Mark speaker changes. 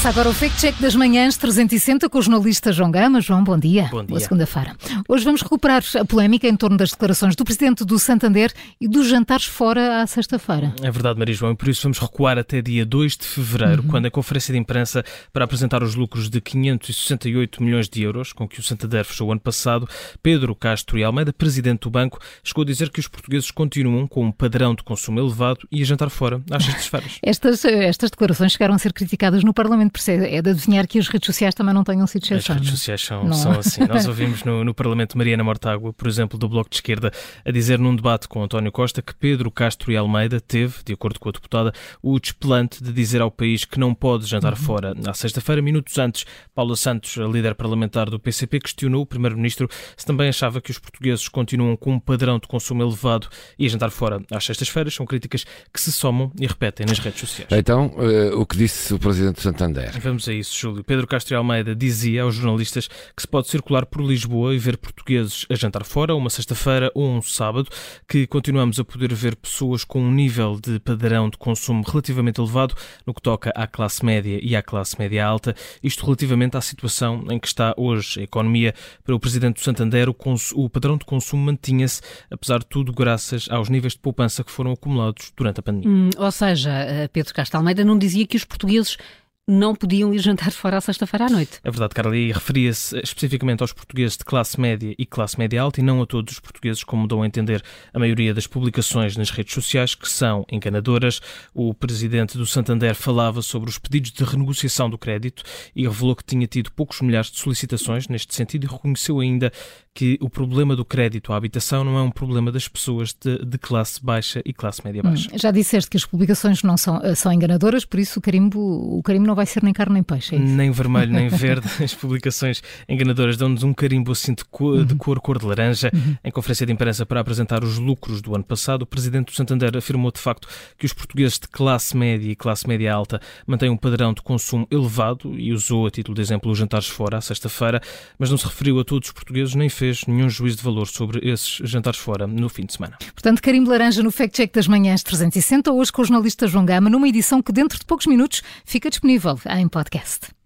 Speaker 1: Começa agora o Fact Check das Manhãs 360 com o jornalista João Gama. João, bom dia.
Speaker 2: Bom dia.
Speaker 1: Boa segunda-feira. Hoje vamos recuperar a polémica em torno das declarações do presidente do Santander e dos jantares fora à sexta-feira.
Speaker 2: É verdade, Maria João, e por isso vamos recuar até dia 2 de fevereiro, uhum. quando a conferência de imprensa para apresentar os lucros de 568 milhões de euros com que o Santander fechou o ano passado, Pedro Castro e Almeida, presidente do banco, chegou a dizer que os portugueses continuam com um padrão de consumo elevado e a jantar fora às sextas-feiras.
Speaker 1: estas, estas declarações chegaram a ser criticadas no Parlamento, por é de adivinhar que as redes sociais também não tenham sido exceção.
Speaker 2: As redes sociais são, são assim. Nós ouvimos no, no Parlamento Mariana Mortágua, por exemplo, do Bloco de Esquerda, a dizer num debate com António Costa que Pedro Castro e Almeida teve, de acordo com a deputada, o desplante de dizer ao país que não pode jantar uhum. fora. Na sexta-feira, minutos antes, Paula Santos, a líder parlamentar do PCP, questionou o Primeiro-Ministro se também achava que os portugueses continuam com um padrão de consumo elevado e a jantar fora às sextas-feiras. São críticas que se somam e repetem nas redes sociais.
Speaker 3: Então, uh, o que disse o Presidente Santander?
Speaker 2: Vamos a isso, Júlio. Pedro Castro Almeida dizia aos jornalistas que se pode circular por Lisboa e ver portugueses a jantar fora, uma sexta-feira ou um sábado, que continuamos a poder ver pessoas com um nível de padrão de consumo relativamente elevado no que toca à classe média e à classe média alta, isto relativamente à situação em que está hoje a economia. Para o Presidente do Santander, o, o padrão de consumo mantinha-se, apesar de tudo, graças aos níveis de poupança que foram acumulados durante a pandemia.
Speaker 1: Hum, ou seja, eh, Pedro Castro Almeida não dizia que os portugueses não podiam ir jantar fora à sexta-feira à noite.
Speaker 2: É verdade, Carla, e referia-se especificamente aos portugueses de classe média e classe média alta e não a todos os portugueses, como dão a entender a maioria das publicações nas redes sociais, que são enganadoras. O presidente do Santander falava sobre os pedidos de renegociação do crédito e revelou que tinha tido poucos milhares de solicitações neste sentido e reconheceu ainda que o problema do crédito à habitação não é um problema das pessoas de, de classe baixa e classe média baixa.
Speaker 1: Hum, já disseste que as publicações não são, eh, são enganadoras, por isso o carimbo, o carimbo não vai ser nem carne nem peixe. É
Speaker 2: nem vermelho, nem verde. As publicações enganadoras dão-nos um carimbo assim de cor, de uhum. cor, cor de laranja. Uhum. Em conferência de imprensa para apresentar os lucros do ano passado, o presidente do Santander afirmou de facto que os portugueses de classe média e classe média alta mantêm um padrão de consumo elevado e usou a título de exemplo os jantares fora à sexta-feira, mas não se referiu a todos os portugueses nem fez nenhum juízo de valor sobre esses jantares fora no fim de semana.
Speaker 1: Portanto, carimbo laranja no Fact Check das Manhãs 360, hoje com o jornalista João Gama, numa edição que dentro de poucos minutos fica disponível em podcast.